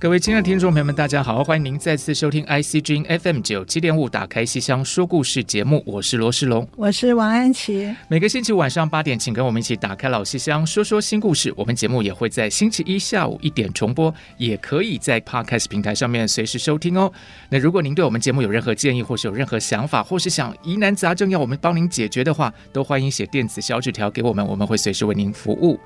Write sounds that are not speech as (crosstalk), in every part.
各位亲爱的听众朋友们，大家好，欢迎您再次收听 ICG FM 九七点五打开西厢说故事节目，我是罗世龙，我是王安琪。每个星期晚上八点，请跟我们一起打开老西厢，说说新故事。我们节目也会在星期一下午一点重播，也可以在 Podcast 平台上面随时收听哦。那如果您对我们节目有任何建议，或是有任何想法，或是想疑难杂症要我们帮您解决的话，都欢迎写电子小纸条给我们，我们会随时为您服务。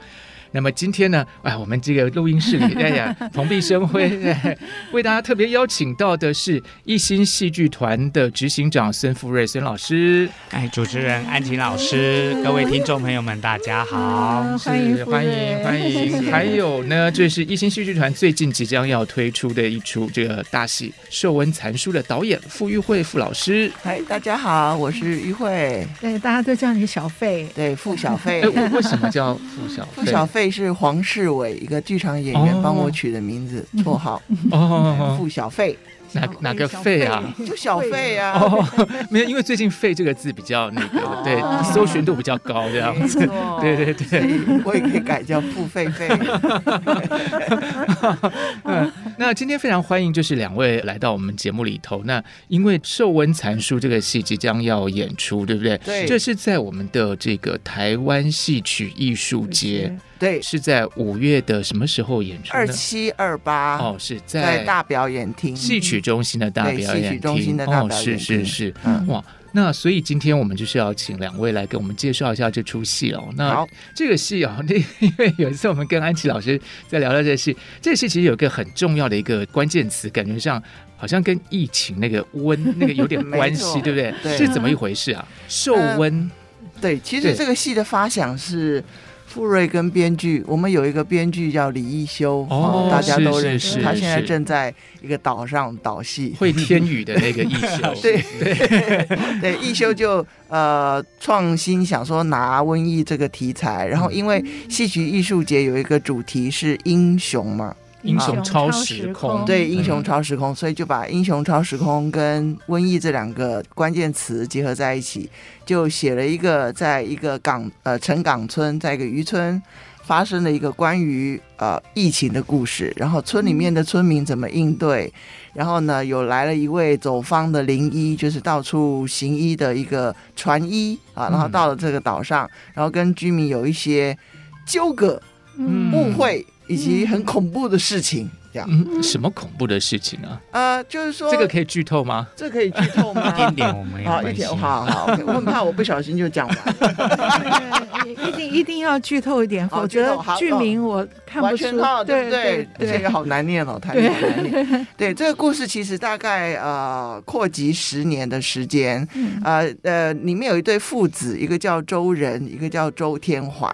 那么今天呢，哎，我们这个录音室里，哎呀，(laughs) 蓬荜生辉，哎，为大家特别邀请到的是一心戏剧团的执行长孙富瑞孙老师。哎，主持人安琪老师，各位听众朋友们，大家好，欢迎欢迎欢迎。还有呢，这是一心戏剧团最近即将要推出的一出这个大戏《寿文残书》的导演傅玉慧傅老师。嗨，大家好，我是玉慧。对，大家都叫你小费。对，傅小费。哎，我为什么叫傅小费？傅小费。是黄世伟一个剧场演员帮我取的名字绰、oh. 号 (laughs) 哦，付小费。(laughs) 哪哪个费啊？就小费啊！哦，没有，因为最近“费”这个字比较那个，对，搜寻度比较高，这样子。对对对，我也可以改叫付费费。(laughs) 嗯，那今天非常欢迎，就是两位来到我们节目里头。那因为《寿温残书》这个戏即将要演出，对不对？对。这是在我们的这个台湾戏曲艺术节。对，是在五月的什么时候演出？二七二八哦，是在大表演厅，戏曲中心的大表演厅。戏曲中心的大表演厅。哦，是是是，嗯，哇，那所以今天我们就是要请两位来给我们介绍一下这出戏哦。那这个戏啊，(laughs) 那因为有一次我们跟安琪老师在聊到这个戏，这个戏其实有一个很重要的一个关键词，感觉上好像跟疫情那个温 (laughs) 那个有点关系，对不对？对，是怎么一回事啊？受温，对，其实这个戏的发想是。富瑞跟编剧，我们有一个编剧叫李一修，哦，大家都认识。他现在正在一个岛上导戏，会天语的那个一修。(laughs) 对对 (laughs) 对，一修就呃创新想说拿瘟疫这个题材，然后因为戏曲艺术节有一个主题是英雄嘛。英雄超时空，对，英雄超时空，所以就把英雄超时空跟瘟疫这两个关键词结合在一起，就写了一个在一个港呃陈港村，在一个渔村发生了一个关于呃疫情的故事，然后村里面的村民怎么应对，然后呢，有来了一位走方的灵医，就是到处行医的一个传医啊，然后到了这个岛上，然后跟居民有一些纠葛、误会。以及很恐怖的事情，这样。嗯，什么恐怖的事情呢？呃，就是说这个可以剧透吗？这可以剧透吗？(laughs) 一点点，我们好，一点，好好。(laughs) 我很怕我不小心就讲完。(laughs) 一定一定要剧透一点，否则剧名我看不出，对不对？这个好难念哦，太难念。对，这个故事其实大概呃扩及十年的时间。呃呃，里面有一对父子，一个叫周仁，一个叫周天怀。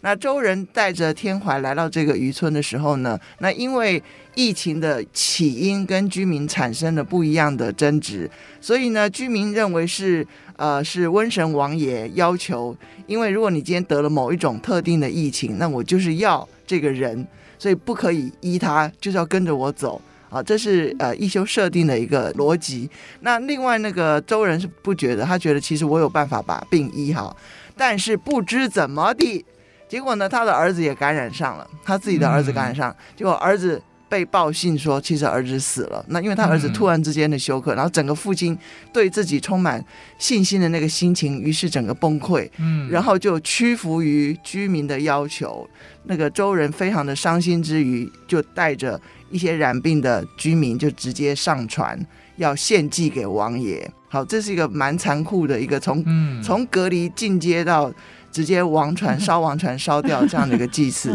那周仁带着天怀来到这个渔村的时候呢，那因为疫情的起因跟居民产生了不一样的争执，所以呢，居民认为是呃是瘟神王爷要求，因为如果你今天得了某一种特定的疫情，那我就是要这个人，所以不可以医他，就是要跟着我走啊，这是呃一休设定的一个逻辑。那另外那个周人是不觉得，他觉得其实我有办法把病医好，但是不知怎么地。结果呢，他的儿子也感染上了，他自己的儿子感染上，结果儿子被报信说，其实儿子死了。那因为他儿子突然之间的休克，然后整个父亲对自己充满信心的那个心情，于是整个崩溃，嗯，然后就屈服于居民的要求。那个周人非常的伤心之余，就带着一些染病的居民，就直接上船要献祭给王爷。好，这是一个蛮残酷的一个从从隔离进阶到。直接王船 (laughs) 烧王船烧掉这样的一个祭祀，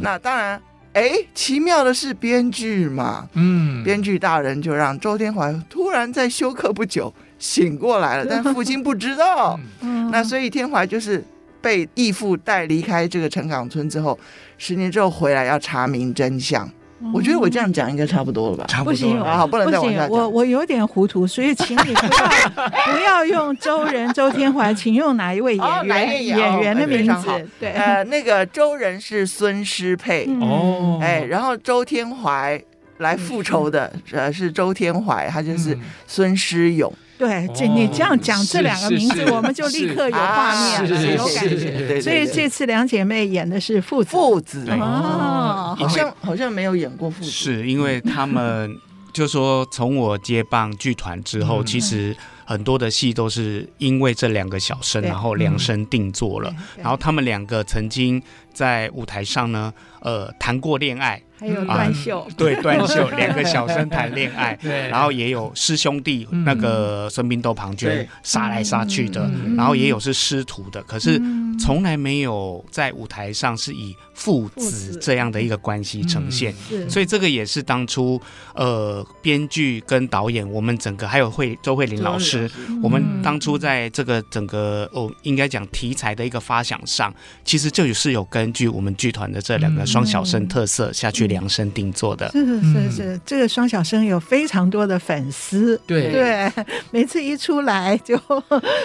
那当然哎，奇妙的是编剧嘛，嗯，编剧大人就让周天怀突然在休克不久醒过来了，(laughs) 但父亲不知道。嗯、那所以天怀就是被义父带离开这个陈港村之后，十年之后回来要查明真相。我觉得我这样讲应该差不多了吧？差不多。不行，好，不能再往下讲。我我有点糊涂，所以请你 (laughs) 不要不要用周仁、周天怀，请用哪一位演员、哦、演员的名字？对，呃，那个周仁是孙诗佩哦，哎，然后周天怀来复仇的呃是周天怀，他就是孙诗咏。对，这你这样讲这两个名字，我们就立刻有画面了，有感觉。所以这次两姐妹演的是父子，父子。哦，好像好像没有演过父子，是因为他们 (laughs) 就说从我接棒剧团之后，其实很多的戏都是因为这两个小生，然后量身定做了。然后他们两个曾经在舞台上呢，呃，谈过恋爱。还有断袖，对，断袖，(laughs) 两个小生谈恋爱，(laughs) 对。然后也有师兄弟，那个孙膑斗庞涓杀来杀去的，然后也有是师徒的，可是从来没有在舞台上是以父子这样的一个关系呈现，所以这个也是当初呃编剧跟导演，我们整个还有惠周慧玲老师，我们当初在这个整个哦应该讲题材的一个发想上，其实就是有根据我们剧团的这两个双小生特色下去。量身定做的，是是是是，这个双小生有非常多的粉丝，对对，每次一出来就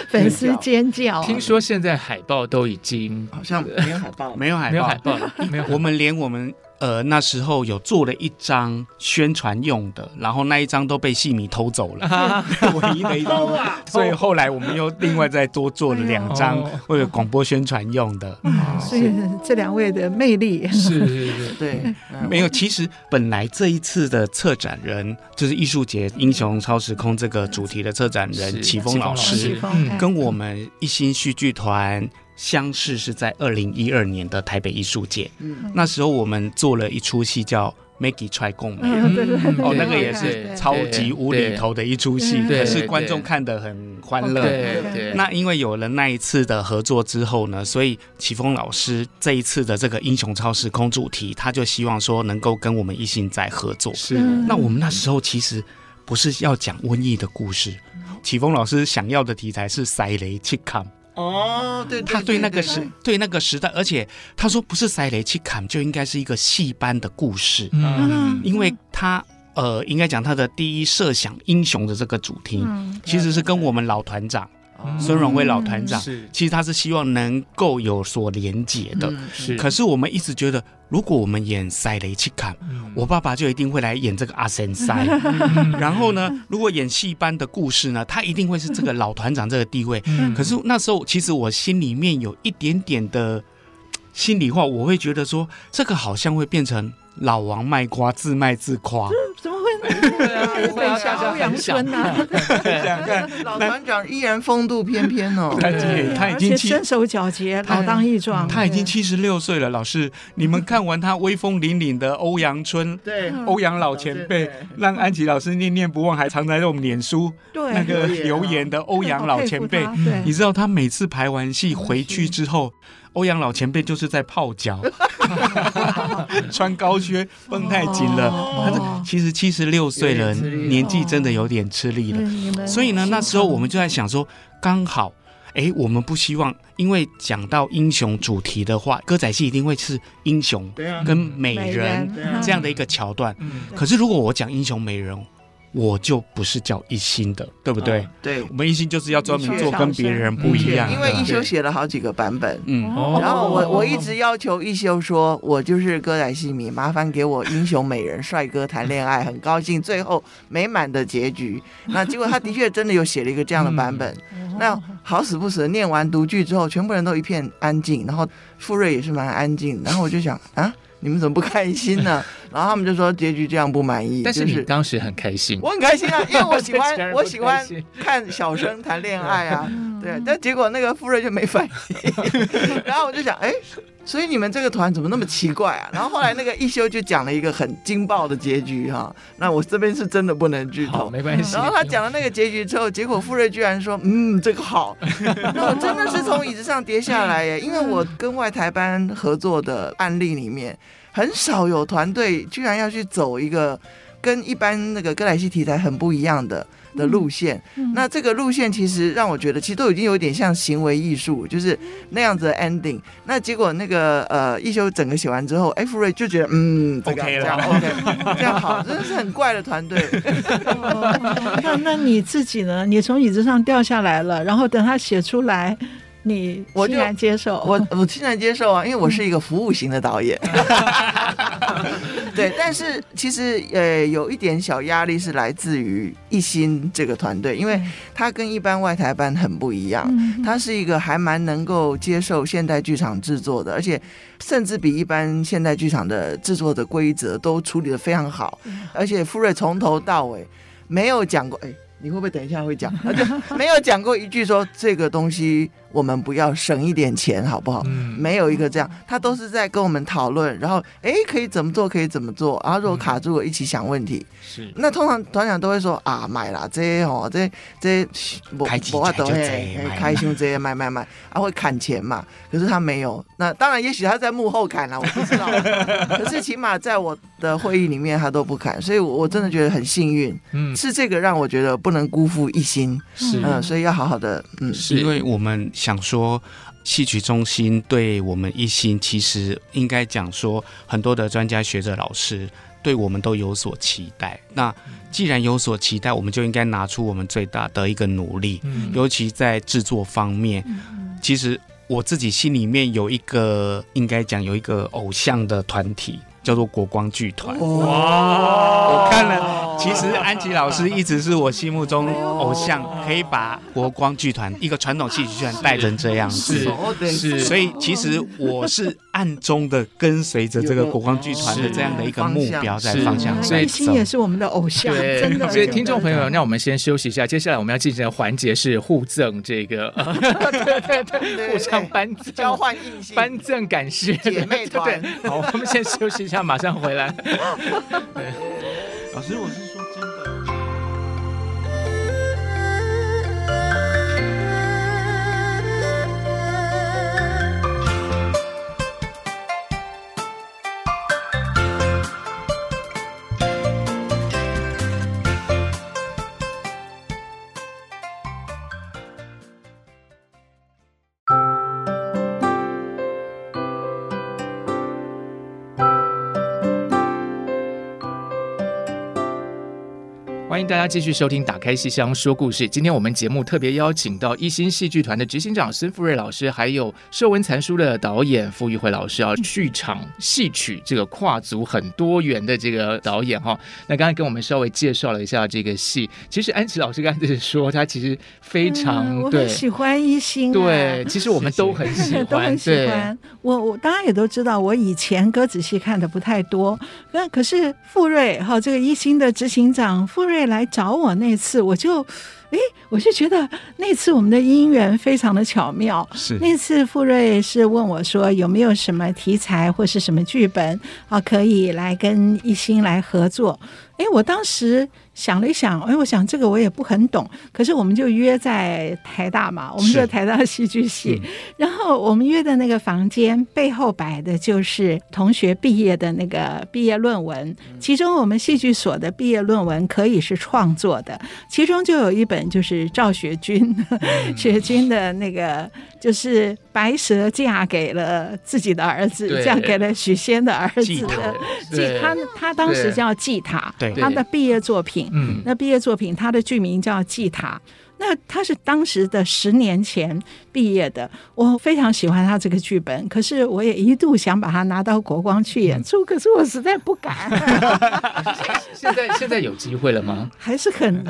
粉丝尖叫。(laughs) 听说现在海报都已经好像没有海报，没有海报，没有海报，没有。我们连我们。呃，那时候有做了一张宣传用的，然后那一张都被戏迷偷走了，(laughs) 唯一的一张，所以后来我们又另外再多做了两张为了广播宣传用的。所以这两位的魅力。是，是是，(laughs) 对，没有。其实本来这一次的策展人就是艺术节“英雄超时空”这个主题的策展人启峰老师，跟我们一心戏剧团。相识是在二零一二年的台北艺术节，嗯、那时候我们做了一出戏叫《Maggie Try 共美》，哦，那个也是超级无厘头的一出戏，可是观众看得很欢乐。对对。那因为有了那一次的合作之后呢，所以启峰老师这一次的这个英雄超时空主题，他就希望说能够跟我们一心在合作。是。那我们那时候其实不是要讲瘟疫的故事，启峰老师想要的题材是塞雷切坎。哦，对，他对那个时对。那个时代，而且他说不是塞雷去砍，就应该是一个戏班的故事，嗯，因为他呃，应该讲他的第一设想英雄的这个主题，其实是跟我们老团长。孙荣威老团长，是其实他是希望能够有所连结的，是。可是我们一直觉得，如果我们演塞雷去看，我爸爸就一定会来演这个阿森塞。(laughs) 然后呢，如果演戏班的故事呢，他一定会是这个老团长这个地位。可是那时候，其实我心里面有一点点的心里话，我会觉得说，这个好像会变成老王卖瓜，自卖自夸。怎么会？对啊，(laughs) 欧阳春呐，(laughs) 老团长依然风度翩翩哦。他他已经身手矫捷，老当益壮。他已经七十六岁了。老师，你们看完他威风凛凛的欧阳春，对，欧阳老前辈，让安琪老师念念不忘，还藏在我们脸书那个留言的欧阳老前辈。你知道他每次排完戏回去之后。欧阳老前辈就是在泡脚，(laughs) 穿高靴绷太紧了。其实七十六岁了，年纪真的有点吃力了。所以呢，那时候我们就在想说，刚好，哎，我们不希望，因为讲到英雄主题的话，歌仔戏一定会是英雄跟美人这样的一个桥段。可是如果我讲英雄美人，我就不是叫一心的，对不对？哦、对，我们一心就是要专门做跟别人不一样。因为一休写了好几个版本，嗯，然后我我一直要求一休说，我就是歌仔戏迷，麻烦给我英雄美人帅哥谈恋爱，很高兴最后美满的结局。(laughs) 那结果他的确真的有写了一个这样的版本。嗯、那好死不死，念完读剧之后，全部人都一片安静，然后富瑞也是蛮安静，然后我就想啊。你们怎么不开心呢？然后他们就说结局这样不满意。但是你当时很开心，我很开心啊，因为我喜欢 (laughs) 我喜欢 (laughs) 看小生谈恋爱啊。(laughs) 对，但结果那个富瑞就没反应，然后我就想，哎。所以你们这个团怎么那么奇怪啊？然后后来那个一休就讲了一个很惊爆的结局哈。那我这边是真的不能剧透，没关系。然后他讲了那个结局之后，结果富瑞居然说：“嗯，这个好。”那我真的是从椅子上跌下来耶，因为我跟外台班合作的案例里面，很少有团队居然要去走一个跟一般那个哥莱西题材很不一样的。的路线，那这个路线其实让我觉得，其实都已经有点像行为艺术，就是那样子的 ending。那结果那个呃，一休整个写完之后，哎，福瑞就觉得嗯，这个这样 OK，这样好，真的是很怪的团队。那那你自己呢？你从椅子上掉下来了，然后等他写出来。你我欣然接受。我，我欣然接受啊，因为我是一个服务型的导演。(laughs) 对，但是其实呃，有一点小压力是来自于一心这个团队，因为他跟一般外台班很不一样，他是一个还蛮能够接受现代剧场制作的，而且甚至比一般现代剧场的制作的规则都处理的非常好，而且富瑞从头到尾没有讲过，哎，你会不会等一下会讲？他 (laughs) 就没有讲过一句说这个东西。我们不要省一点钱，好不好？嗯，没有一个这样，他都是在跟我们讨论，然后哎，可以怎么做，可以怎么做，然后如果卡住了，一起想问题。是，那通常团长都会说啊，买啦，这哦，这这我我都会开心这些买买买，啊会砍钱嘛？可是他没有，那当然也许他在幕后砍了，我不知道。(laughs) 可是起码在我的会议里面，他都不砍，所以我真的觉得很幸运。嗯，是这个让我觉得不能辜负一心。是，嗯，所以要好好的，嗯，是因为我们。想说，戏曲中心对我们一心，其实应该讲说，很多的专家学者老师对我们都有所期待。那既然有所期待，我们就应该拿出我们最大的一个努力，嗯、尤其在制作方面。嗯、其实我自己心里面有一个，应该讲有一个偶像的团体。叫做国光剧团。哇！我看了，其实安琪老师一直是我心目中偶像，可以把国光剧团一个传统戏曲剧团带成这样子，是。是，所以其实我是暗中的跟随着这个国光剧团的这样的一个目标在方向，所以心也是我们的偶像，真的。所以听众朋友，那我们先休息一下，接下来我们要进行的环节是互赠这个，(laughs) 对对对，互相颁交换印信，颁赠感谢姐妹团。好，我们先休息一下。下马上回来。(laughs) 对，老师，我是。欢迎大家继续收听《打开戏箱说故事》。今天我们节目特别邀请到一心戏剧团的执行长孙富瑞老师，还有寿文残书的导演傅玉慧老师啊，(laughs) 剧场戏曲这个跨足很多元的这个导演哈。那刚才跟我们稍微介绍了一下这个戏，其实安琪老师刚才是说他其实非常对喜欢一心，对，其实我们都很喜欢，(laughs) 都很喜欢。我我大家也都知道，我以前歌仔戏看的不太多，那可是富瑞哈这个一心的执行长富瑞。来找我那次，我就，哎，我就觉得那次我们的姻缘非常的巧妙。是那次傅瑞是问我说，有没有什么题材或是什么剧本啊，可以来跟一心来合作？哎，我当时。想了一想，哎，我想这个我也不很懂，可是我们就约在台大嘛，我们在台大戏剧系，嗯、(laughs) 然后我们约的那个房间背后摆的就是同学毕业的那个毕业论文，其中我们戏剧所的毕业论文可以是创作的，其中就有一本就是赵学军，(laughs) 嗯、雪君的那个就是白蛇嫁给了自己的儿子，嫁给了许仙的儿子。的，祭他他当时叫祭塔，对。他的毕业作品。嗯，那毕业作品，他的剧名叫《祭塔》。那他是当时的十年前毕业的，我非常喜欢他这个剧本，可是我也一度想把它拿到国光去演出，可是我实在不敢。(laughs) 现在现在有机会了吗？还是很，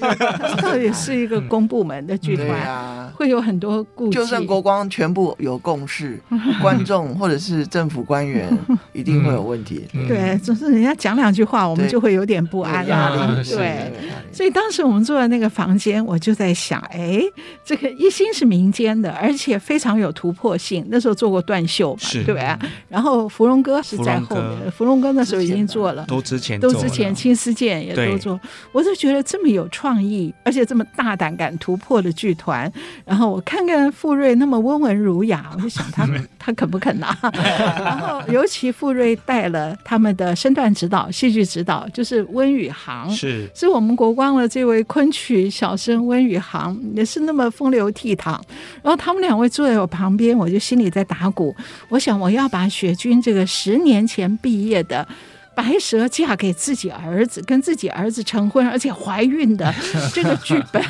(laughs) 到底是一个公部门的剧团，啊、会有很多顾忌。就算国光全部有共识，(laughs) 观众或者是政府官员一定会有问题。嗯、对，总是人家讲两句话，我们就会有点不安压力。对，所以当时我们坐在那个房间，我就在想，哎，这个一心是民间的，而且非常有突破性。那时候做过断袖嘛，对不对？然后芙蓉哥是在后面的，芙蓉哥那时候已经做了，都之前都之前青丝剑也都做，我就觉得这么有创意，而且这么大胆敢突破的剧团。然后我看看傅瑞那么温文儒雅，我就想他 (laughs) 他肯不肯拿？(laughs) 然后尤其傅瑞带了他们的身段指导、戏剧指导，就是温宇航，是是我们国光的这位昆曲小生温宇航，也是那么风流倜傥。然后他们两位坐在我旁边，我就心里在打鼓，我想我要把雪君这个十年前毕业的。白蛇嫁给自己儿子，跟自己儿子成婚，而且怀孕的 (laughs) 这个剧本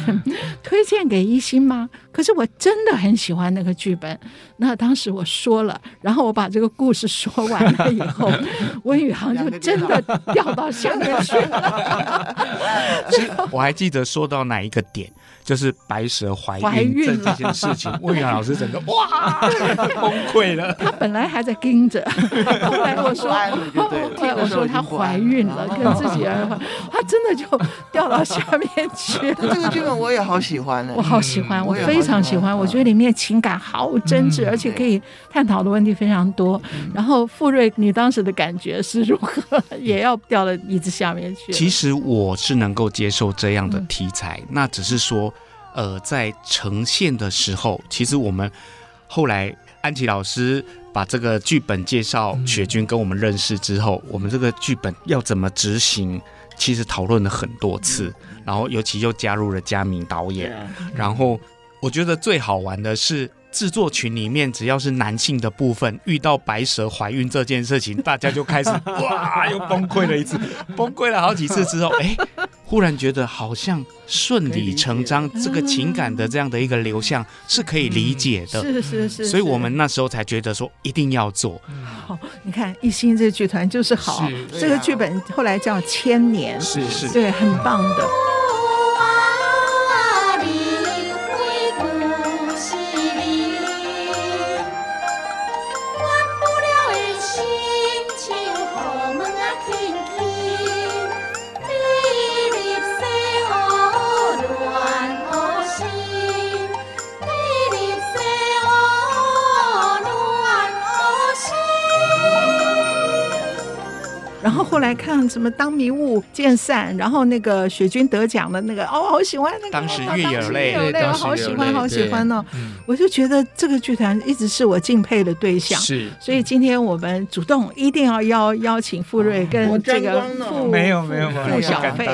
推荐给一心吗？可是我真的很喜欢那个剧本。那当时我说了，然后我把这个故事说完了以后，(laughs) 温宇航就真的掉到下面去了。(laughs) 我还记得说到哪一个点。就是白蛇怀孕这件事情，温宇航老师整个哇崩溃了。他本来还在盯着，后来我说，(laughs) 后来我说她怀孕了，跟自己儿子，他真的就掉到下面去了。这个剧本我也好喜欢呢，我好喜欢，我非常喜欢。我觉得里面情感好真挚，而且可以探讨的问题非常多。然后富瑞，你当时的感觉是如何？(laughs) 也要掉到椅子下面去？其实我是能够接受这样的题材，那只是说。呃，在呈现的时候，其实我们后来安琪老师把这个剧本介绍雪君跟我们认识之后，我们这个剧本要怎么执行，其实讨论了很多次，然后尤其又加入了嘉明导演，然后我觉得最好玩的是。制作群里面，只要是男性的部分遇到白蛇怀孕这件事情，大家就开始 (laughs) 哇，又崩溃了一次，崩溃了好几次之后，哎，忽然觉得好像顺理成章，这个情感的这样的一个流向是可以理解的，是是是，所以我们那时候才觉得说一定要做。好，你看一心这个剧团就是好，这个剧本后来叫千年，是是，对，很棒的。来看什么当迷雾渐散，然后那个雪君得奖的那个哦，好喜欢那个。当时月有泪，泪，我好喜欢，好喜欢哦。我就觉得这个剧团一直是我敬佩的对象。是，所以今天我们主动一定要邀邀请富瑞跟这个富没有没有付小费，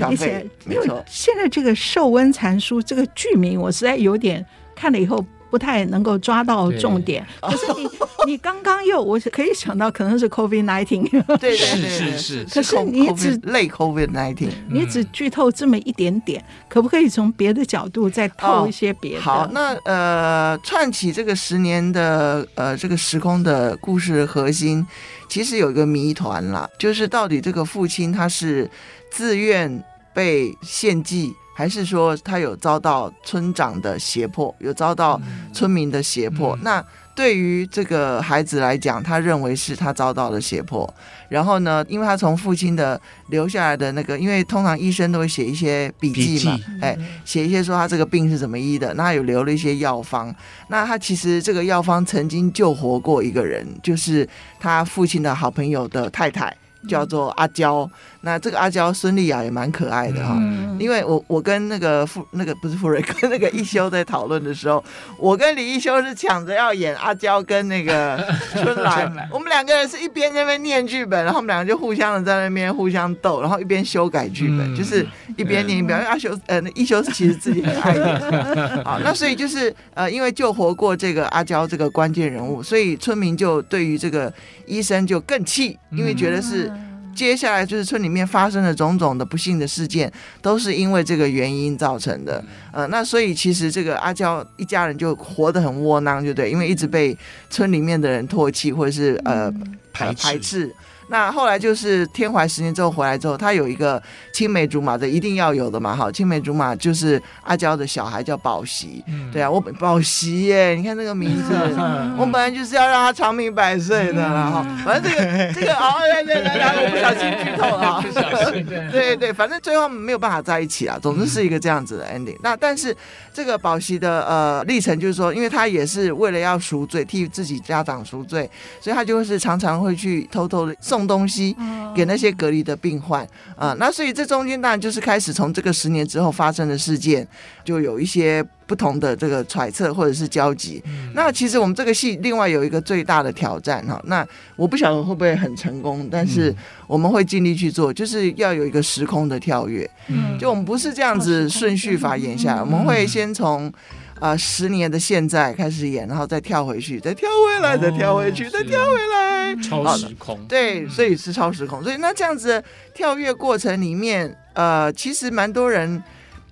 而且因为现在这个《寿温残书》这个剧名，我实在有点看了以后。不太能够抓到重点，(laughs) 可是你你刚刚又，我可以想到可能是 COVID nineteen，对，是是是，可是你只类 COVID nineteen，你只剧透这么一点点，可不可以从别的角度再透一些别的？好，那呃，串起这个十年的呃这个时空的故事核心，其实有一个谜团啦，就是到底这个父亲他是自愿被献祭。还是说他有遭到村长的胁迫，有遭到村民的胁迫？嗯、那对于这个孩子来讲，他认为是他遭到了胁迫。然后呢，因为他从父亲的留下来的那个，因为通常医生都会写一些笔记嘛，记哎，写一些说他这个病是怎么医的。那他有留了一些药方。那他其实这个药方曾经救活过一个人，就是他父亲的好朋友的太太。叫做阿娇，那这个阿娇孙俪雅也蛮可爱的哈，嗯、因为我我跟那个富那个不是富瑞跟那个一休在讨论的时候，(laughs) 我跟李一休是抢着要演阿娇跟那个春兰，(laughs) 我们两个人是一边在那边念剧本，然后我们两个就互相的在那边互相逗，然后一边修改剧本，嗯、就是一边念一边。因为阿修呃，一休是其实自己很爱的，(laughs) 好，那所以就是呃，因为救活过这个阿娇这个关键人物，所以村民就对于这个医生就更气，因为觉得是。接下来就是村里面发生的种种的不幸的事件，都是因为这个原因造成的。呃，那所以其实这个阿娇一家人就活得很窝囊，就对，因为一直被村里面的人唾弃或者是呃排排斥。那后来就是天怀十年之后回来之后，他有一个青梅竹马的，一定要有的嘛，哈，青梅竹马就是阿娇的小孩叫宝熙，嗯、对啊，我宝熙耶，你看这个名字，嗯、我本来就是要让他长命百岁的了哈，嗯、反正这个这个哦，对对对，我不小心剧透了，不小心，对对，反正最后没有办法在一起啊，总之是一个这样子的 ending。嗯、那但是这个宝熙的呃历程就是说，因为他也是为了要赎罪，替自己家长赎罪，所以他就是常常会去偷偷的送东西给那些隔离的病患啊、呃，那所以这中间当然就是开始从这个十年之后发生的事件，就有一些不同的这个揣测或者是交集。嗯、那其实我们这个戏另外有一个最大的挑战哈，那我不晓得会不会很成功，但是我们会尽力去做，就是要有一个时空的跳跃。嗯，就我们不是这样子顺序法演下来，我们会先从。啊、呃，十年的现在开始演，然后再跳回去，再跳回来，再跳回去，哦、再跳回来，超时空。对，所以是超时空。所以那这样子跳跃过程里面，呃，其实蛮多人，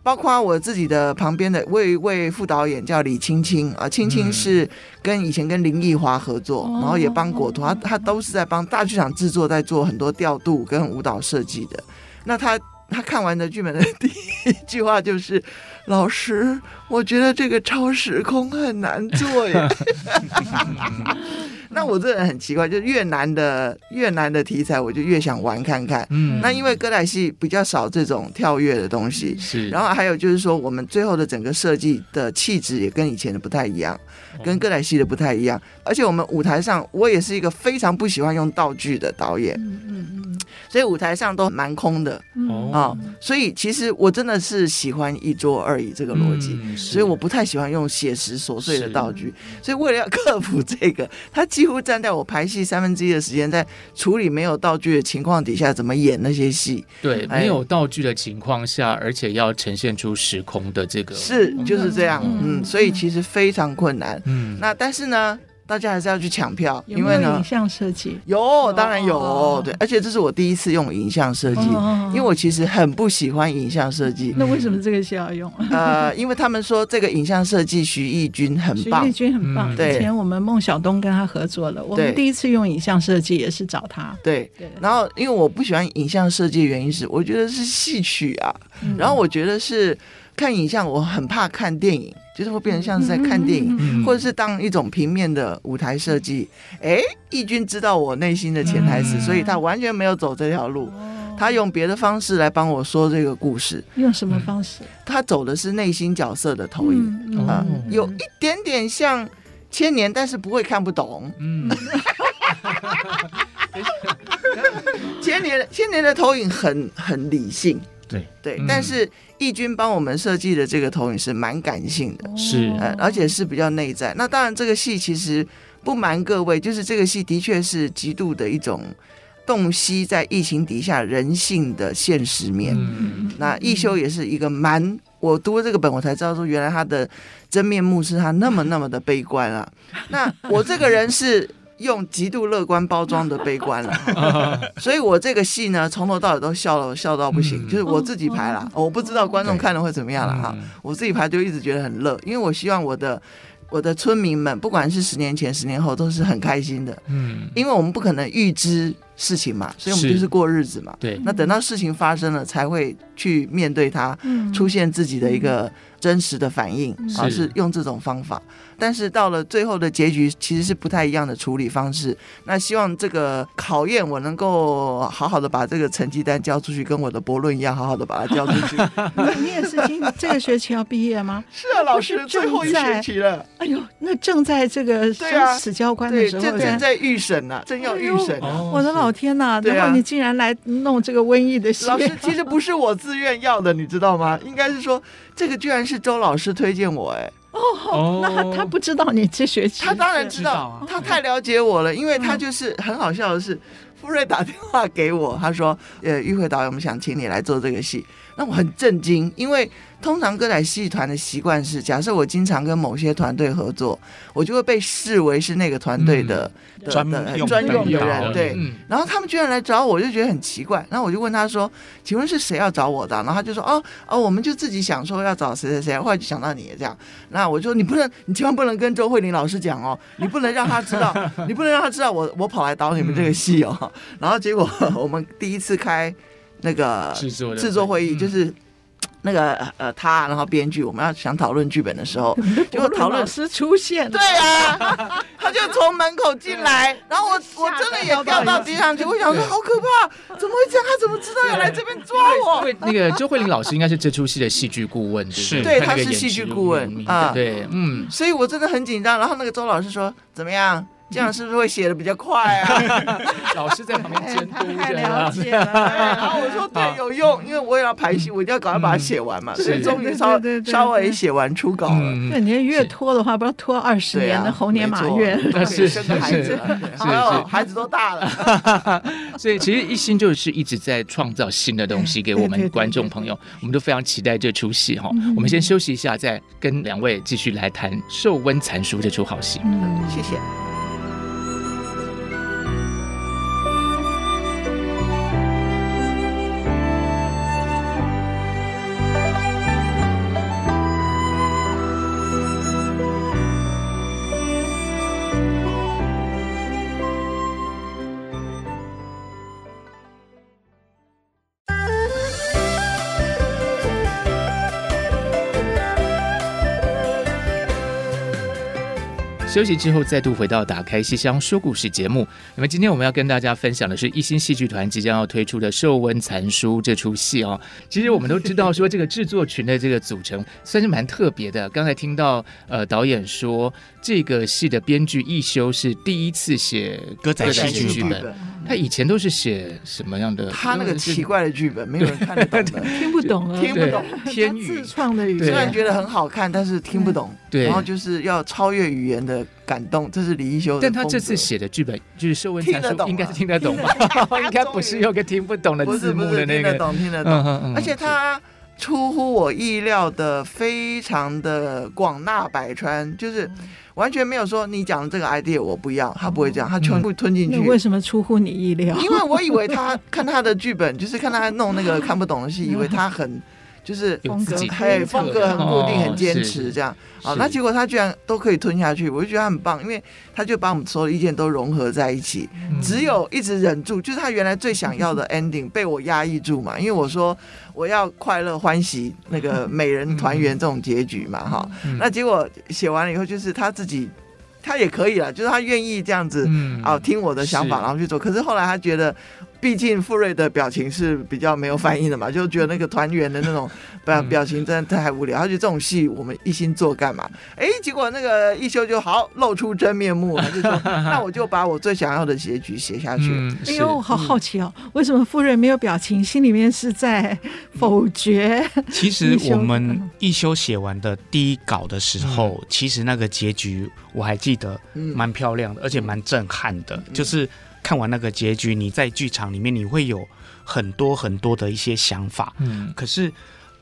包括我自己的旁边的，我有一位副导演叫李青青啊，青青是跟以前跟林奕华合作，嗯、然后也帮果图，他他都是在帮大剧场制作，在做很多调度跟舞蹈设计的。那他他看完的剧本的 (laughs) 第一句话就是。老师，我觉得这个超时空很难做耶。(laughs) 那我这人很奇怪，就越难的越难的题材，我就越想玩看看。嗯，那因为歌仔戏比较少这种跳跃的东西，是。然后还有就是说，我们最后的整个设计的气质也跟以前的不太一样，跟歌仔戏的不太一样。而且我们舞台上，我也是一个非常不喜欢用道具的导演。嗯嗯嗯。所以舞台上都蛮空的。哦。啊，所以其实我真的是喜欢一桌而已这个逻辑，所以我不太喜欢用写实琐碎的道具。所以为了要克服这个，他。几乎占在我排戏三分之一的时间，在处理没有道具的情况底下，怎么演那些戏？对，没有道具的情况下，而且要呈现出时空的这个，是就是这样，嗯，所以其实非常困难，嗯，那但是呢？大家还是要去抢票，因为呢，影像设计有，当然有，哦、对，而且这是我第一次用影像设计，哦、因为我其实很不喜欢影像设计。那为什么这个需要用？呃，因为他们说这个影像设计徐艺军很棒，徐艺军很棒。对、嗯，以前我们孟小冬跟他合作了，我们第一次用影像设计也是找他。对，对。然后，因为我不喜欢影像设计的原因是，我觉得是戏曲啊，嗯、然后我觉得是看影像，我很怕看电影。就是会变成像是在看电影，嗯、或者是当一种平面的舞台设计。哎、嗯，义军知道我内心的潜台词，嗯、所以他完全没有走这条路，哦、他用别的方式来帮我说这个故事。用什么方式？他走的是内心角色的投影啊，有一点点像千年，但是不会看不懂。嗯，(laughs) 千年千年的投影很很理性。对对，嗯、但是义军帮我们设计的这个投影是蛮感性的，是、呃，而且是比较内在。那当然，这个戏其实不瞒各位，就是这个戏的确是极度的一种洞悉在疫情底下人性的现实面。嗯、那一修也是一个蛮，我读了这个本，我才知道说，原来他的真面目是他那么那么的悲观啊。那我这个人是。用极度乐观包装的悲观了，(laughs) 所以我这个戏呢，从头到尾都笑了，笑到不行。就是我自己排了，我不知道观众看了会怎么样了哈。我自己排就一直觉得很乐，因为我希望我的我的村民们，不管是十年前、十年后，都是很开心的。嗯，因为我们不可能预知事情嘛，所以我们就是过日子嘛。对，那等到事情发生了，才会去面对它，出现自己的一个真实的反应，而是用这种方法。但是到了最后的结局，其实是不太一样的处理方式。那希望这个考验我能够好好的把这个成绩单交出去，跟我的博论一样，好好的把它交出去。(laughs) 你也是今 (laughs) 这个学期要毕业吗？是啊，老师最后一学期了。哎呦，那正在这个生死交关的时候，正在预审呢，正要预审。我的老天呐！然后你竟然来弄这个瘟疫的戏。老师其实不是我自愿要的，你知道吗？应该是说这个居然是周老师推荐我，哎。哦，那他他不知道你这学期？他当然知道，他太了解我了，因为他就是很好笑的是，傅瑞打电话给我，他说：“呃，玉慧导演，我们想请你来做这个戏。”那我很震惊，因为通常歌仔戏团的习惯是，假设我经常跟某些团队合作，我就会被视为是那个团队的专门专用的人。对，然后他们居然来找我，我就觉得很奇怪。然后我就问他说：“请问是谁要找我的？”然后他就说：“哦哦，我们就自己想说要找谁谁谁，后来就想到你这样。”那我说：“你不能，你千万不能跟周慧玲老师讲哦，你不能让他知道，(laughs) 你不能让他知道我我跑来导你们这个戏哦。”然后结果 (laughs) 我们第一次开。那个制作制作会议就是那个呃他，然后编剧我们要想讨论剧本的时候，(laughs) 结果讨论老师出现，对啊，(laughs) 他就从门口进来，然后我我真的也掉到地上去，我想说好可怕，怎么会这样？他怎么知道要来这边抓我？那个周慧玲老师应该是这出戏的戏剧顾问，是对，他是戏剧顾问啊，对，嗯，所以我真的很紧张。然后那个周老师说怎么样？这样是不是会写的比较快啊？(laughs) 老师在旁边监督，太了解了。(laughs) 然后我说对，有用，因为我也要排戏，我一定要赶快把它写完嘛。所以终于稍稍微写完初稿了。那你越拖的话，不知道拖二十年的猴年马月。是生个孩子，还有孩子都大了。(laughs) 所以其实一心就是一直在创造新的东西给我们观众朋友，我们都非常期待这出戏哈。我们先休息一下，再跟两位继续来谈《寿温残书》这出好戏。嗯，谢谢。休息之后，再度回到《打开戏箱说故事》节目。那么今天我们要跟大家分享的是一星戏剧团即将要推出的《寿温残书》这出戏哦。其实我们都知道，说这个制作群的这个组成算是蛮特别的。刚才听到呃导演说，这个戏的编剧亦修是第一次写歌仔戏剧本，他以前都是写什么样的？他那个奇怪的剧本，没有人看得懂的，(laughs) 听不懂啊，听不懂。天语自创的语言，虽然觉得很好看，但是听不懂。对，然后就是要超越语言的。感动，这是李一修。但他这次写的剧本就是《寿温残书》，应该是听得懂吧？(laughs) 应该不是有个听不懂的字幕的那个。听得懂，听得懂。而且他出乎我意料的，非常的广纳百川，就是完全没有说你讲的这个 idea 我不要，他不会这样，他全部吞进去。为什么出乎你意料？因为我以为他看他的剧本，就是看他弄那个看不懂的戏，(laughs) 以为他很。就是风格，嘿，风格很固定，很坚持这样。啊，那结果他居然都可以吞下去，我就觉得他很棒，因为他就把我们所有的意见都融合在一起，只有一直忍住，就是他原来最想要的 (laughs) ending 被我压抑住嘛，因为我说我要快乐欢喜那个 (laughs) 美人团圆这种结局嘛，哈，那结果写完了以后，就是他自己。他也可以了，就是他愿意这样子，哦，听我的想法，然后去做。可是后来他觉得，毕竟富瑞的表情是比较没有反应的嘛，(laughs) 就觉得那个团圆的那种 (laughs) 表表情真的太无聊。他觉得这种戏我们一心做干嘛？哎，结果那个一休就好露出真面目，他就说：(laughs) “那我就把我最想要的结局写下去。”哎呦，好好奇哦，为什么富瑞没有表情，心里面是在否决？其实我们一休写完的第一稿的时候，其实那个结局我还记。得蛮漂亮的，而且蛮震撼的。嗯、就是看完那个结局，你在剧场里面你会有很多很多的一些想法。嗯，可是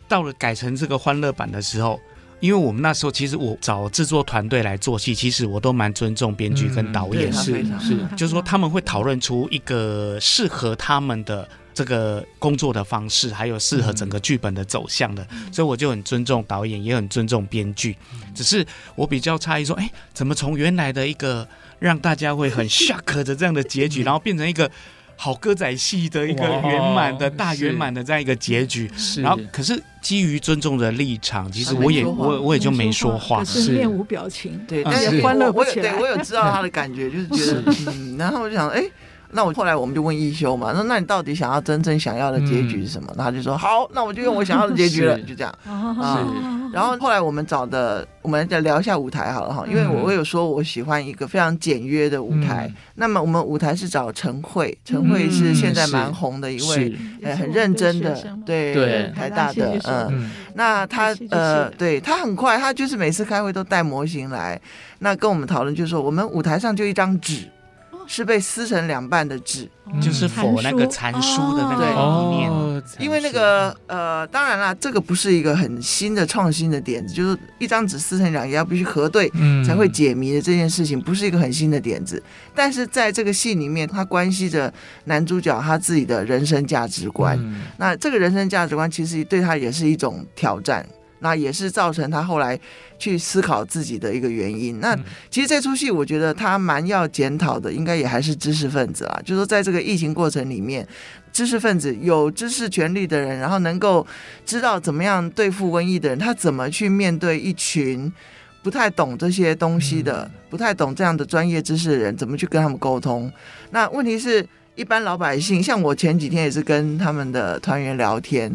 到了改成这个欢乐版的时候，因为我们那时候其实我找制作团队来做戏，其实我都蛮尊重编剧跟导演，是是，就是说他们会讨论出一个适合他们的。这个工作的方式，还有适合整个剧本的走向的，嗯、所以我就很尊重导演，也很尊重编剧。嗯、只是我比较诧异，说，哎，怎么从原来的一个让大家会很 shock 的这样的结局，然后变成一个好歌仔戏的一个圆满的大圆满的这样一个结局？是。然后，可是基于尊重的立场，其实我也我我也就没说话，是面无表情。对，但是欢乐不起来。对，我有知道他的感觉，就是觉得，(laughs) 嗯，然后我就想，哎。那我后来我们就问一休嘛，那那你到底想要真正想要的结局是什么？嗯、然后他就说好，那我就用我想要的结局了，(laughs) 就这样啊。然后后来我们找的，我们再聊一下舞台好了哈，因为我有说我喜欢一个非常简约的舞台。嗯、那么我们舞台是找陈慧，陈慧是现在蛮红的一位，呃，很认真的，对对，台大的，嗯。嗯那他呃，对他很快，他就是每次开会都带模型来，那跟我们讨论，就是说我们舞台上就一张纸。是被撕成两半的纸，就是否那个禅书的那个理念。哦、因为那个呃，当然啦，这个不是一个很新的创新的点子，就是一张纸撕成两页，要必须核对才会解谜的这件事情，不是一个很新的点子。但是在这个戏里面，它关系着男主角他自己的人生价值观。那这个人生价值观其实对他也是一种挑战。那也是造成他后来去思考自己的一个原因。那其实这出戏，我觉得他蛮要检讨的，应该也还是知识分子啊。就是说，在这个疫情过程里面，知识分子有知识权利的人，然后能够知道怎么样对付瘟疫的人，他怎么去面对一群不太懂这些东西的、不太懂这样的专业知识的人，怎么去跟他们沟通？那问题是，一般老百姓，像我前几天也是跟他们的团员聊天。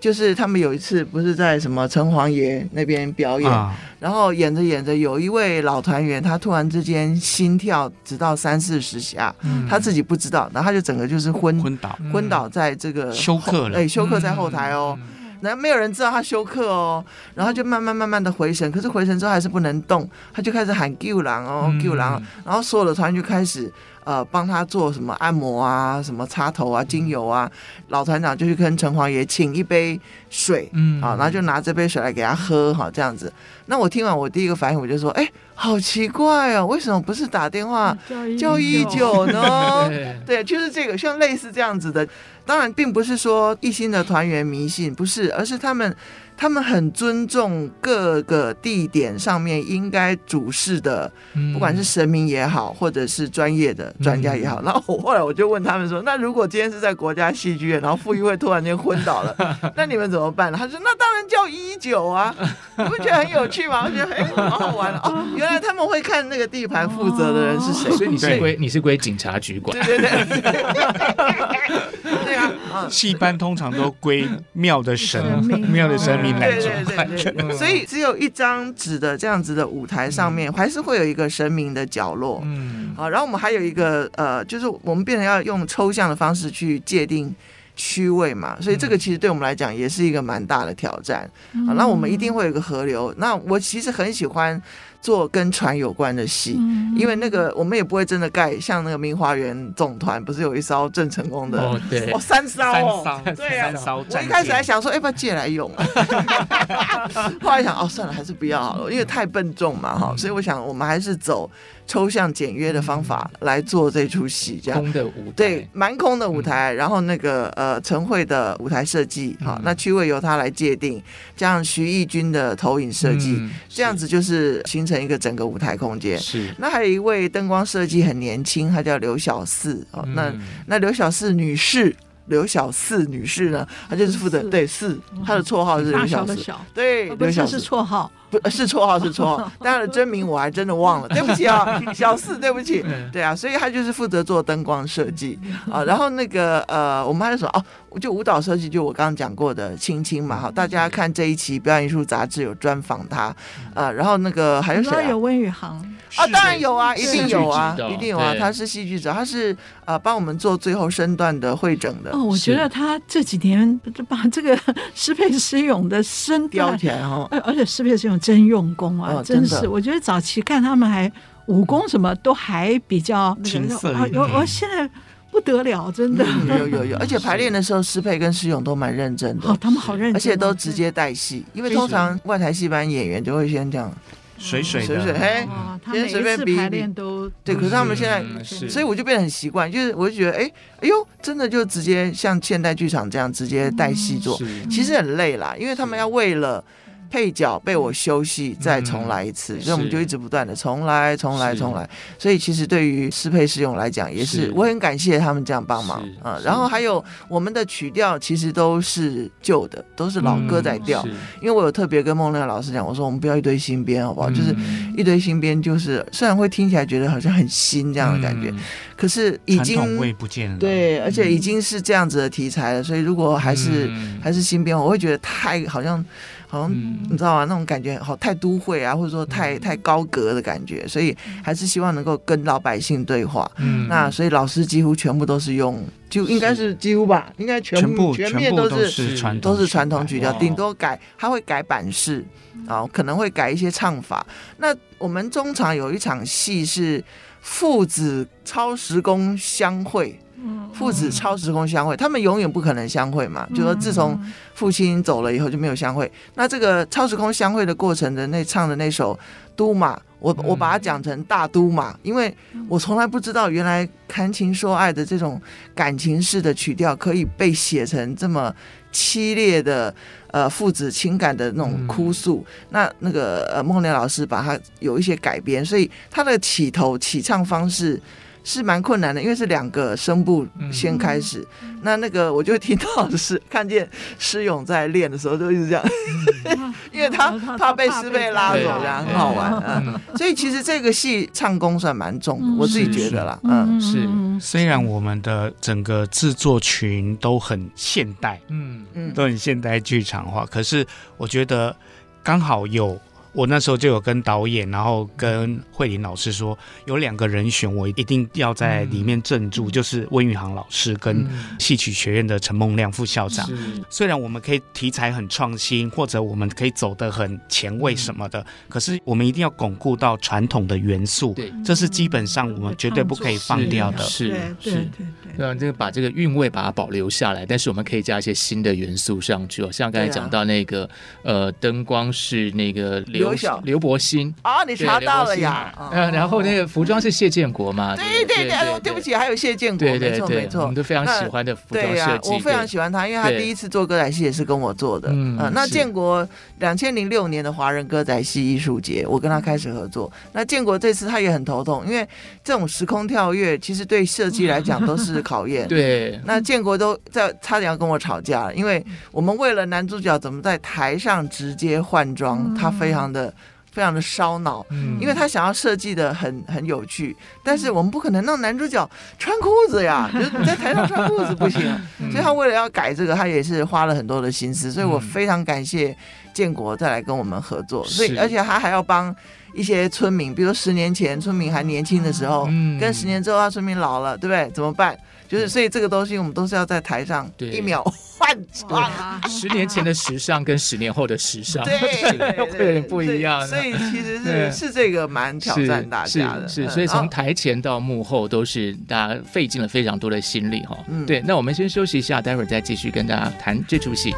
就是他们有一次不是在什么城隍爷那边表演，啊、然后演着演着，有一位老团员他突然之间心跳直到三四十下，嗯、他自己不知道，然后他就整个就是昏昏倒，昏倒在这个休克了，哎，休克在后台哦，然后没有人知道他休克哦，然后就慢慢慢慢的回神，可是回神之后还是不能动，他就开始喊救狼哦救人，然后所有的团员就开始。呃，帮他做什么按摩啊，什么擦头啊，精油啊，老团长就去跟城隍爷请一杯水，嗯，啊，然后就拿这杯水来给他喝，哈，这样子。那我听完，我第一个反应我就说，哎，好奇怪哦，为什么不是打电话叫一一九呢？(laughs) 对，就是这个，像类似这样子的。当然，并不是说一心的团员迷信，不是，而是他们。他们很尊重各个地点上面应该主事的，不管是神明也好，或者是专业的专家也好。然后我后来我就问他们说：“那如果今天是在国家戏剧院，然后傅艺慧突然间昏倒了，(laughs) 那你们怎么办呢？”他说：“那当然叫一一九啊！”你不觉得很有趣吗？我觉得哎，好好玩哦！原来他们会看那个地盘负责的人是谁，所以你是归你是归警察局管。对对对，对 (laughs) 啊，戏班通常都归庙的神，庙的神明。对对对对，所以只有一张纸的这样子的舞台上面，还是会有一个神明的角落。嗯，好，然后我们还有一个呃，就是我们变成要用抽象的方式去界定区位嘛，所以这个其实对我们来讲也是一个蛮大的挑战。啊，那我们一定会有一个河流。那我其实很喜欢。做跟船有关的戏，因为那个我们也不会真的盖，像那个明华园总团不是有一艘郑成功的哦，对，哦三艘哦，三艘对啊，三艘。我一开始还想说，要不要借来用？(laughs) 后来想，哦，算了，还是不要好了，因为太笨重嘛，哈。所以我想，我们还是走抽象简约的方法来做这出戏，这样。空的舞台，对，蛮空的舞台，然后那个呃陈慧的舞台设计，哈，那区位由他来界定，加上徐义军的投影设计，这样子就是形成一个整个舞台空间。是，那还有一位灯光设计很年轻，她叫刘小四哦。那那刘小四女士，刘小四女士呢，她就是负责对四，她的绰号是刘小四，对，刘小四。是绰号。不是绰号是绰号，但他的真名我还真的忘了，对不起啊，小四，对不起，对啊，所以他就是负责做灯光设计啊，然后那个呃，我们还有什么哦，就舞蹈设计，就我刚刚讲过的青青嘛，好，大家看这一期表演艺术杂志有专访他啊，然后那个还有谁？有温宇航啊，当然有啊，一定有啊，一定有啊，他是戏剧者，他是呃帮我们做最后身段的会诊的。哦，我觉得他这几年就把这个 (laughs) 师佩师勇的身雕起来哈，而且师佩师勇。真用功啊！真是，我觉得早期看他们还武功什么都还比较青涩。有，我现在不得了，真的。有有有，(laughs) 而且排练的时候，师佩跟师勇都蛮认真的。哦，他们好认真，而且都直接带戏，因为通常外台戏班演员就会先这样水水水水，嘿，先随便比排练都对。可是他们现在，所以我就变得很习惯，就是我就觉得，哎哎呦，真的就直接像现代剧场这样直接带戏做，其实很累啦，因为他们要为了。配角被我休息，再重来一次，嗯、所以我们就一直不断的重来、重来、重来。所以其实对于适配适用来讲，也是我很感谢他们这样帮忙啊。然后还有我们的曲调其实都是旧的，都是老歌在调。嗯、因为我有特别跟孟亮老师讲，我说我们不要一堆新编，好不好？嗯、就是一堆新编，就是虽然会听起来觉得好像很新这样的感觉，嗯、可是已经味不见了。对，而且已经是这样子的题材了，所以如果还是、嗯、还是新编，我会觉得太好像。好像你知道吗？那种感觉好太都会啊，或者说太太高格的感觉，所以还是希望能够跟老百姓对话。嗯，那所以老师几乎全部都是用，就应该是几乎吧，应该全部全面都是都是传统曲调，顶多改他会改版式啊，可能会改一些唱法。那我们中场有一场戏是父子超时空相会。父子超时空相会，他们永远不可能相会嘛。就说自从父亲走了以后就没有相会。那这个超时空相会的过程的那唱的那首《都马》，我我把它讲成《大都马》，因为我从来不知道原来谈情说爱的这种感情式的曲调可以被写成这么凄烈的呃父子情感的那种哭诉。那那个呃孟良老师把它有一些改编，所以他的起头起唱方式。是蛮困难的，因为是两个声部先开始，嗯、那那个我就会听到的是看见诗勇在练的时候就一直这样，嗯、(laughs) 因为 (laughs) 他怕被师妹拉走，这样很好玩嗯，所以其实这个戏唱功算蛮重的，嗯、我自己觉得啦，嗯，是。虽然我们的整个制作群都很现代，嗯。嗯，都很现代剧场化，可是我觉得刚好有。我那时候就有跟导演，然后跟慧玲老师说，有两个人选，我一定要在里面镇住，嗯、就是温宇航老师跟戏曲学院的陈梦亮副校长。嗯、虽然我们可以题材很创新，或者我们可以走得很前卫什么的，嗯、可是我们一定要巩固到传统的元素。对，这是基本上我们绝对不可以放掉的。是是，让这个把这个韵味把它保留下来，但是我们可以加一些新的元素上去哦，像刚才讲到那个、啊、呃灯光是那个流。刘伯欣啊，你查到了呀？嗯，然后那个服装是谢建国嘛？对对对，对不起，还有谢建国，没错没错，我们都非常喜欢的服装设计。我非常喜欢他，因为他第一次做歌仔戏也是跟我做的。嗯，那建国两千零六年的华人歌仔戏艺术节，我跟他开始合作。那建国这次他也很头痛，因为这种时空跳跃其实对设计来讲都是 (laughs) 考验。对，那建国都在差点要跟我吵架了，因为我们为了男主角怎么在台上直接换装，他非常的。非常的烧脑，因为他想要设计的很很有趣，但是我们不可能让男主角穿裤子呀，就是你在台上穿裤子不行，(laughs) 所以他为了要改这个，他也是花了很多的心思，所以我非常感谢建国再来跟我们合作，所以而且他还要帮一些村民，比如说十年前村民还年轻的时候，跟十年之后他村民老了，对不对？怎么办？就是所以这个东西我们都是要在台上一秒。换装，十年前的时尚跟十年后的时尚，对，会有点不一样。所以其实是是这个蛮挑战大家的，是，所以从台前到幕后都是大家费尽了非常多的心力哈。嗯，对，那我们先休息一下，待会儿再继续跟大家谈这出戏。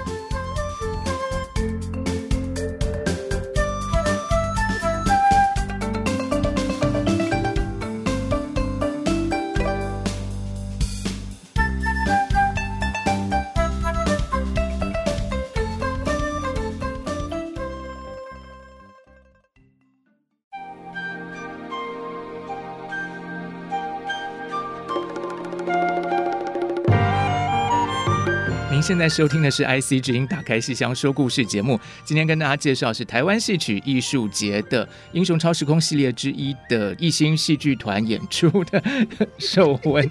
现在收听的是 IC 之音打开戏箱说故事节目。今天跟大家介绍是台湾戏曲艺术节的英雄超时空系列之一的艺兴戏剧团演出的 (laughs)《寿文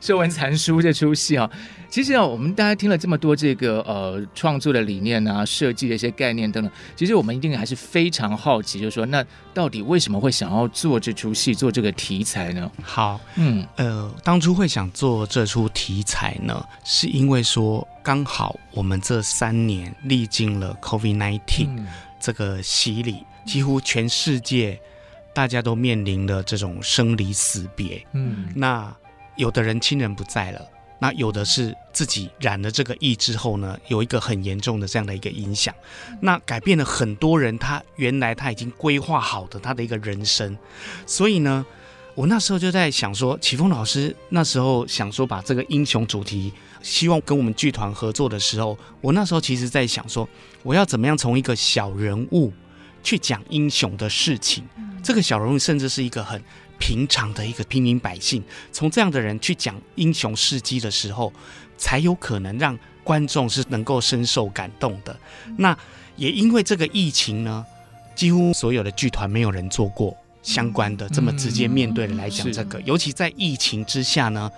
寿文残书》这出戏啊。其实啊，我们大家听了这么多这个呃创作的理念啊、设计的一些概念等等，其实我们一定还是非常好奇，就是说，那到底为什么会想要做这出戏、做这个题材呢？好，嗯，呃，当初会想做这出题材呢，是因为说刚好我们这三年历经了 COVID-19 这个洗礼，嗯、几乎全世界大家都面临了这种生离死别，嗯，那有的人亲人不在了。那有的是自己染了这个疫之后呢，有一个很严重的这样的一个影响，那改变了很多人他原来他已经规划好的他的一个人生，所以呢，我那时候就在想说，启峰老师那时候想说把这个英雄主题，希望跟我们剧团合作的时候，我那时候其实在想说，我要怎么样从一个小人物去讲英雄的事情，这个小人物甚至是一个很。平常的一个平民百姓，从这样的人去讲英雄事迹的时候，才有可能让观众是能够深受感动的。那也因为这个疫情呢，几乎所有的剧团没有人做过相关的这么直接面对的来讲这个，尤其在疫情之下呢，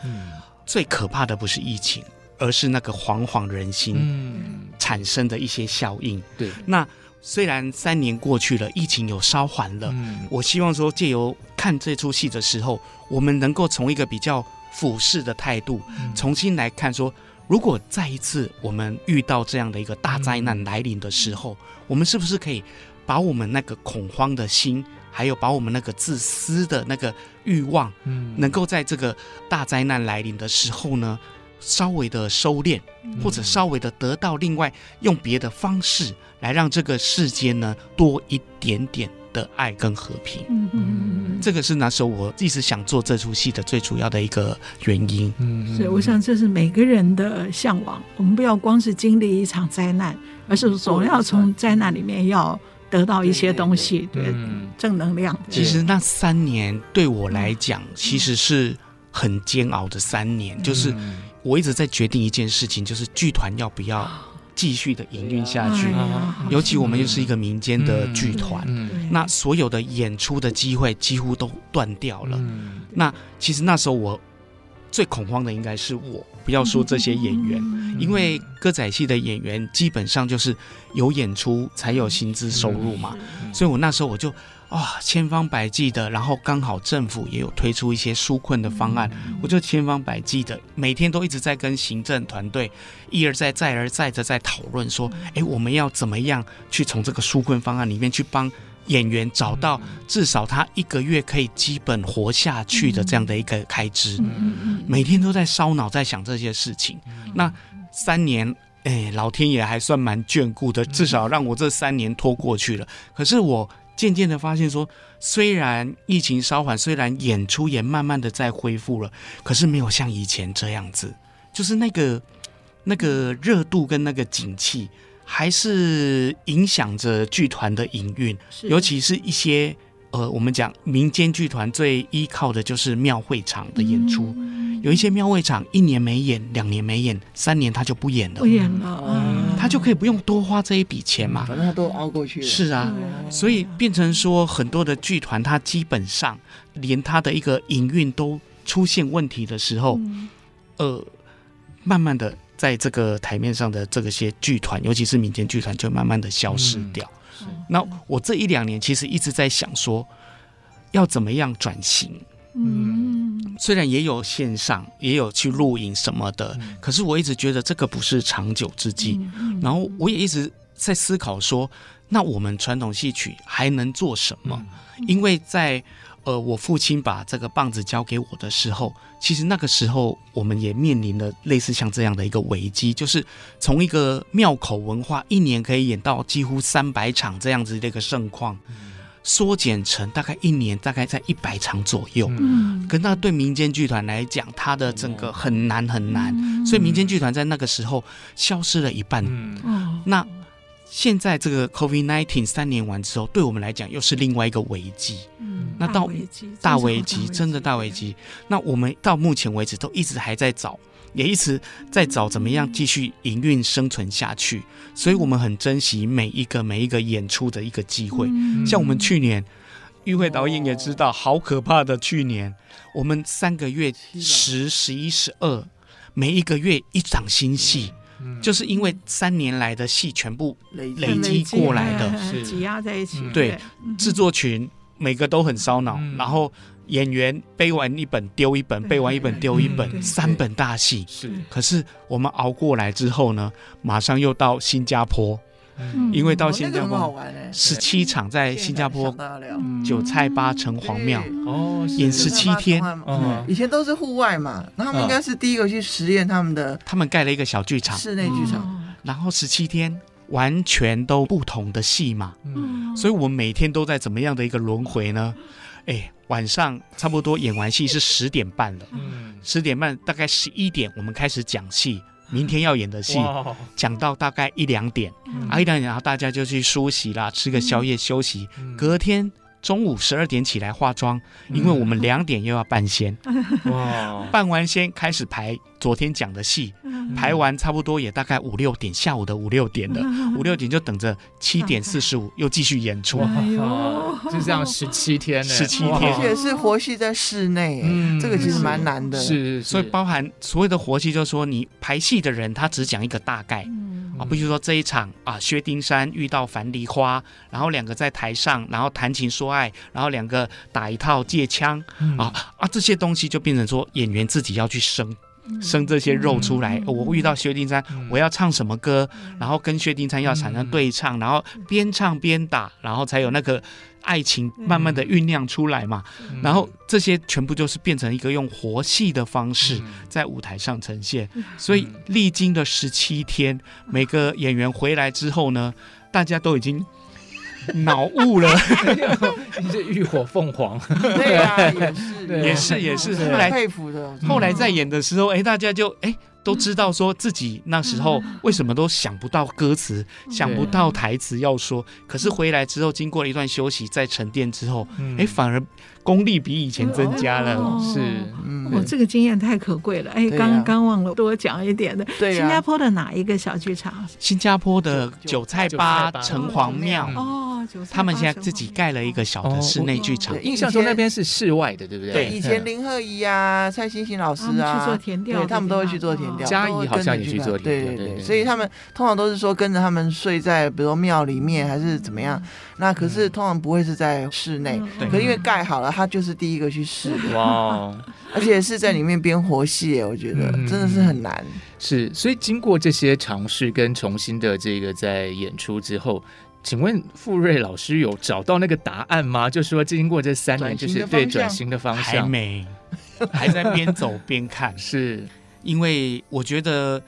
最可怕的不是疫情，而是那个惶惶人心产生的一些效应。对，那。虽然三年过去了，疫情有稍缓了，嗯，我希望说借由看这出戏的时候，我们能够从一个比较俯视的态度，重新来看说，如果再一次我们遇到这样的一个大灾难来临的时候，我们是不是可以把我们那个恐慌的心还有把我们那个自私的那个欲望，嗯，能够在这个大灾难来临的时候呢，稍微的收敛，或者稍微的得到另外用别的方式来让这个世间呢多一点点的爱跟和平。嗯嗯，这个是那时候我一直想做这出戏的最主要的一个原因。嗯，所以我想这是每个人的向往。我们不要光是经历一场灾难，而是总要从灾难里面要得到一些东西，对，正能量。其实那三年对我来讲，其实是很煎熬的三年，就是。我一直在决定一件事情，就是剧团要不要继续的营运下去。尤其我们又是一个民间的剧团，那所有的演出的机会几乎都断掉了。那其实那时候我最恐慌的应该是我，不要说这些演员，因为歌仔戏的演员基本上就是有演出才有薪资收入嘛，所以我那时候我就。啊、哦，千方百计的，然后刚好政府也有推出一些纾困的方案，嗯、我就千方百计的，每天都一直在跟行政团队一而再、再而再的在讨论说，哎、嗯，我们要怎么样去从这个纾困方案里面去帮演员找到至少他一个月可以基本活下去的这样的一个开支，嗯、每天都在烧脑在想这些事情。嗯、那三年，哎，老天爷还算蛮眷顾的，至少让我这三年拖过去了。可是我。渐渐的发现说，虽然疫情稍缓，虽然演出也慢慢的在恢复了，可是没有像以前这样子，就是那个那个热度跟那个景气，还是影响着剧团的营运，尤其是一些。呃，我们讲民间剧团最依靠的就是庙会场的演出，嗯、有一些庙会场一年没演，两年没演，三年他就不演了，不演了，嗯、他就可以不用多花这一笔钱嘛，反正他都熬过去了。是啊，所以变成说很多的剧团，他基本上连他的一个营运都出现问题的时候，嗯、呃，慢慢的在这个台面上的这个些剧团，尤其是民间剧团，就慢慢的消失掉。嗯那我这一两年其实一直在想说，要怎么样转型。嗯，虽然也有线上，也有去录影什么的，可是我一直觉得这个不是长久之计。然后我也一直在思考说，那我们传统戏曲还能做什么？因为在呃，我父亲把这个棒子交给我的时候，其实那个时候我们也面临了类似像这样的一个危机，就是从一个庙口文化一年可以演到几乎三百场这样子的一个盛况，缩减成大概一年大概在一百场左右。嗯，可那对民间剧团来讲，它的整个很难很难，所以民间剧团在那个时候消失了一半。嗯，那。现在这个 COVID nineteen 三年完之后，对我们来讲又是另外一个危机。嗯，那到大危机，真的大危机。那我们到目前为止都一直还在找，也一直在找怎么样继续营运生存下去。所以我们很珍惜每一个每一个演出的一个机会。像我们去年，玉慧导演也知道，好可怕的。去年我们三个月十、十一、十二，每一个月一场新戏。就是因为三年来的戏全部累积过来的，是挤压在一起。对，制作群每个都很烧脑，然后演员背完一本丢一本，背完一本丢一本，三本大戏。是，可是我们熬过来之后呢，马上又到新加坡。因为到新加坡十七场在新加坡九菜八城隍庙。哦，演十七天。以前都是户外嘛，那他们应该是第一个去实验他们的。他们盖了一个小剧场，室内剧场，然后十七天完全都不同的戏嘛。嗯，所以我们每天都在怎么样的一个轮回呢？哎，晚上差不多演完戏是十点半了，嗯，十点半大概十一点我们开始讲戏。明天要演的戏，讲到大概一两点，啊一两点，然后大家就去梳洗啦，吃个宵夜休息，隔天。中午十二点起来化妆，因为我们两点又要扮仙。哇！(laughs) 扮完仙开始排昨天讲的戏，排完差不多也大概五六点，下午的五六点了，五六点就等着七点四十五又继续演出。哎呦，就这样十七天呢，十七天，而且是活戏在室内，这个其实蛮难的。是，所以包含所有的活戏，就是说你排戏的人他只讲一个大概。啊，比如说这一场啊，薛丁山遇到樊梨花，然后两个在台上，然后谈情说爱，然后两个打一套借枪，嗯、啊啊，这些东西就变成说演员自己要去生。生这些肉出来，我遇到薛丁山，我要唱什么歌，然后跟薛丁山要产生对唱，然后边唱边打，然后才有那个爱情慢慢的酝酿出来嘛，嗯、然后这些全部就是变成一个用活戏的方式在舞台上呈现。嗯、所以历经的十七天，每个演员回来之后呢，大家都已经脑雾了，(laughs) 你是浴火凤凰，(laughs) 对啊，也是，也是，也是。后来佩服的，后来在演的时候，哎，大家就哎。都知道说自己那时候为什么都想不到歌词，想不到台词要说，可是回来之后，经过了一段休息，再沉淀之后，哎，反而功力比以前增加了。是，我这个经验太可贵了。哎，刚刚忘了多讲一点的，对新加坡的哪一个小剧场？新加坡的韭菜八城隍庙。哦，他们现在自己盖了一个小的室内剧场。印象中那边是室外的，对不对？对，以前林鹤仪啊、蔡欣欣老师啊，去做田调，对他们都会去做田。嘉怡好像也去做，对对对，所以他们通常都是说跟着他们睡在，比如说庙里面还是怎么样。那可是通常不会是在室内，可是因为盖好了，他就是第一个去试。哇！(laughs) 而且是在里面编活戏，我觉得真的是很难。是，所以经过这些尝试跟重新的这个在演出之后，请问富瑞老师有找到那个答案吗？就是说经过这三年，就是对转型的方向还没，还在边走边看，(laughs) 是。因为我觉得，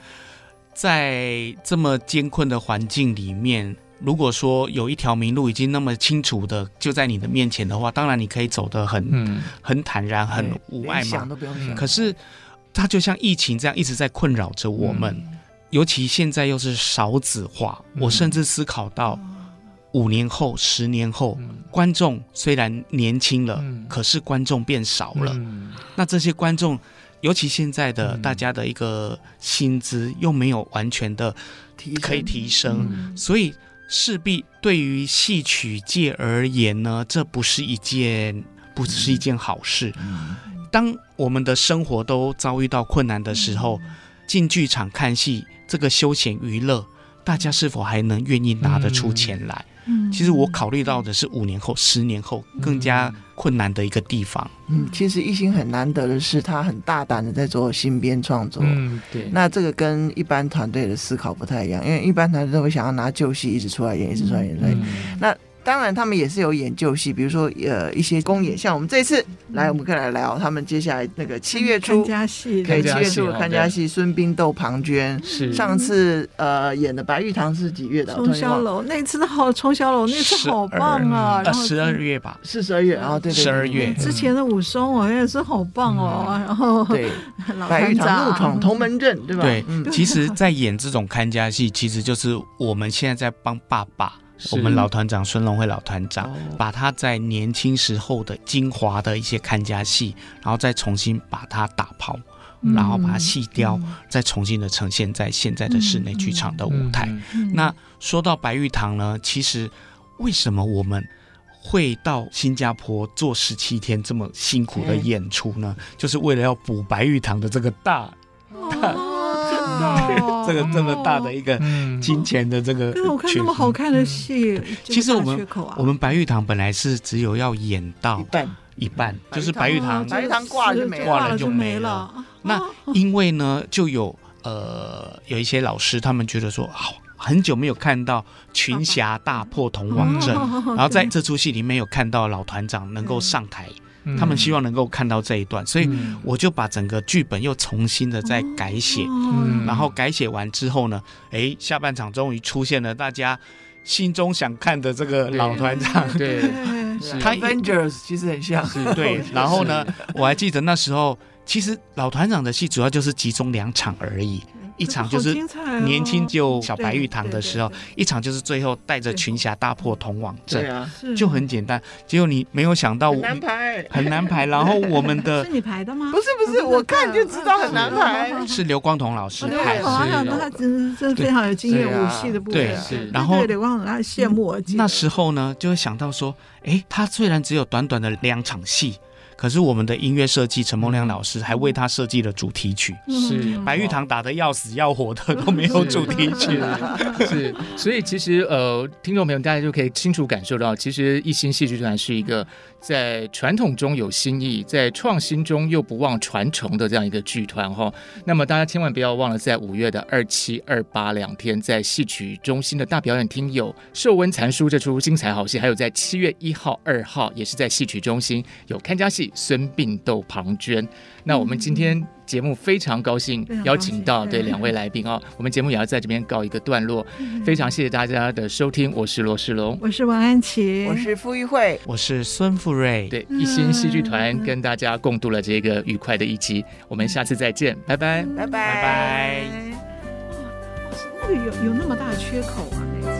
在这么艰困的环境里面，如果说有一条明路已经那么清楚的就在你的面前的话，当然你可以走得很、嗯、很坦然、很无碍嘛。想都不用想。可是，它就像疫情这样一直在困扰着我们，嗯、尤其现在又是少子化，嗯、我甚至思考到五年后、十年后，嗯、观众虽然年轻了，嗯、可是观众变少了。嗯、那这些观众。尤其现在的大家的一个薪资又没有完全的可以提升，所以势必对于戏曲界而言呢，这不是一件不是一件好事。当我们的生活都遭遇到困难的时候，进剧场看戏这个休闲娱乐，大家是否还能愿意拿得出钱来？其实我考虑到的是五年后、十年后更加困难的一个地方。嗯，其实一心很难得的是，他很大胆的在做新编创作。嗯，对。那这个跟一般团队的思考不太一样，因为一般团队都会想要拿旧戏一直出来演，一直出来演。嗯，那。当然，他们也是有演旧戏，比如说呃一些公演，像我们这一次来，我们可以来聊他们接下来那个七月初看家戏，可以七月初的看家戏，孙膑斗庞涓。是。上次呃演的白玉堂是几月的？冲霄楼那次好，冲霄楼那次好棒啊！十二月。吧，是十二月啊，对对，十二月。之前的武松我也是好棒哦，然后对。(laughs) 白玉堂怒闯同门阵，对吧？对，其实，在演这种看家戏，其实就是我们现在在帮爸爸。我们老团长孙龙辉老团长，把他在年轻时候的精华的一些看家戏，然后再重新把它打抛，然后把它细雕，再重新的呈现在现在的室内剧场的舞台。那说到白玉堂呢，其实为什么我们会到新加坡做十七天这么辛苦的演出呢？就是为了要补白玉堂的这个大大。这个这么大的一个金钱的这个，可是我看那么好看的戏，其实我们我们白玉堂本来是只有要演到一半。一半，就是白玉堂白玉堂挂了就没挂了就没了。那因为呢，就有呃有一些老师他们觉得说，好很久没有看到群侠大破铜王阵，然后在这出戏里面有看到老团长能够上台。他们希望能够看到这一段，所以我就把整个剧本又重新的再改写，嗯、然后改写完之后呢，哎，下半场终于出现了大家心中想看的这个老团长，对，他 Avengers 其实很像，对。(laughs) 然后呢，我还记得那时候，其实老团长的戏主要就是集中两场而已。一场就是年轻就小白玉堂的时候，一场就是最后带着群侠大破铜王阵，就很简单。结果你没有想到，很难排，很难排。然后我们的 (laughs) 是你排的吗？不是不是，我看就知道很难排。是刘光彤老师排的，他真真非常有经验，武戏的部分。对，然后刘光彤他羡慕我。那时候呢，就会想到说，哎，他虽然只有短短的两场戏。可是我们的音乐设计陈梦亮老师还为他设计了主题曲，是。白玉堂打的要死要活的都没有主题曲，是，(laughs) 是，所以其实呃，听众朋友大家就可以清楚感受到，其实一心戏剧团是一个。在传统中有新意，在创新中又不忘传承的这样一个剧团哈。那么大家千万不要忘了，在五月的二七、二八两天，在戏曲中心的大表演厅有《寿温残书》这出精彩好戏，还有在七月一号、二号也是在戏曲中心有看家戏《孙膑斗庞涓》。那我们今天节目非常高兴邀请到对。两位来宾啊，我们节目也要在这边告一个段落。非常谢谢大家的收听，我是罗世龙，我是王安琪，我是傅玉慧，我是孙富瑞。对，一心戏剧团跟大家共度了这个愉快的一集，我们下次再见，拜拜，拜拜，拜拜。那个有有那么大缺口啊？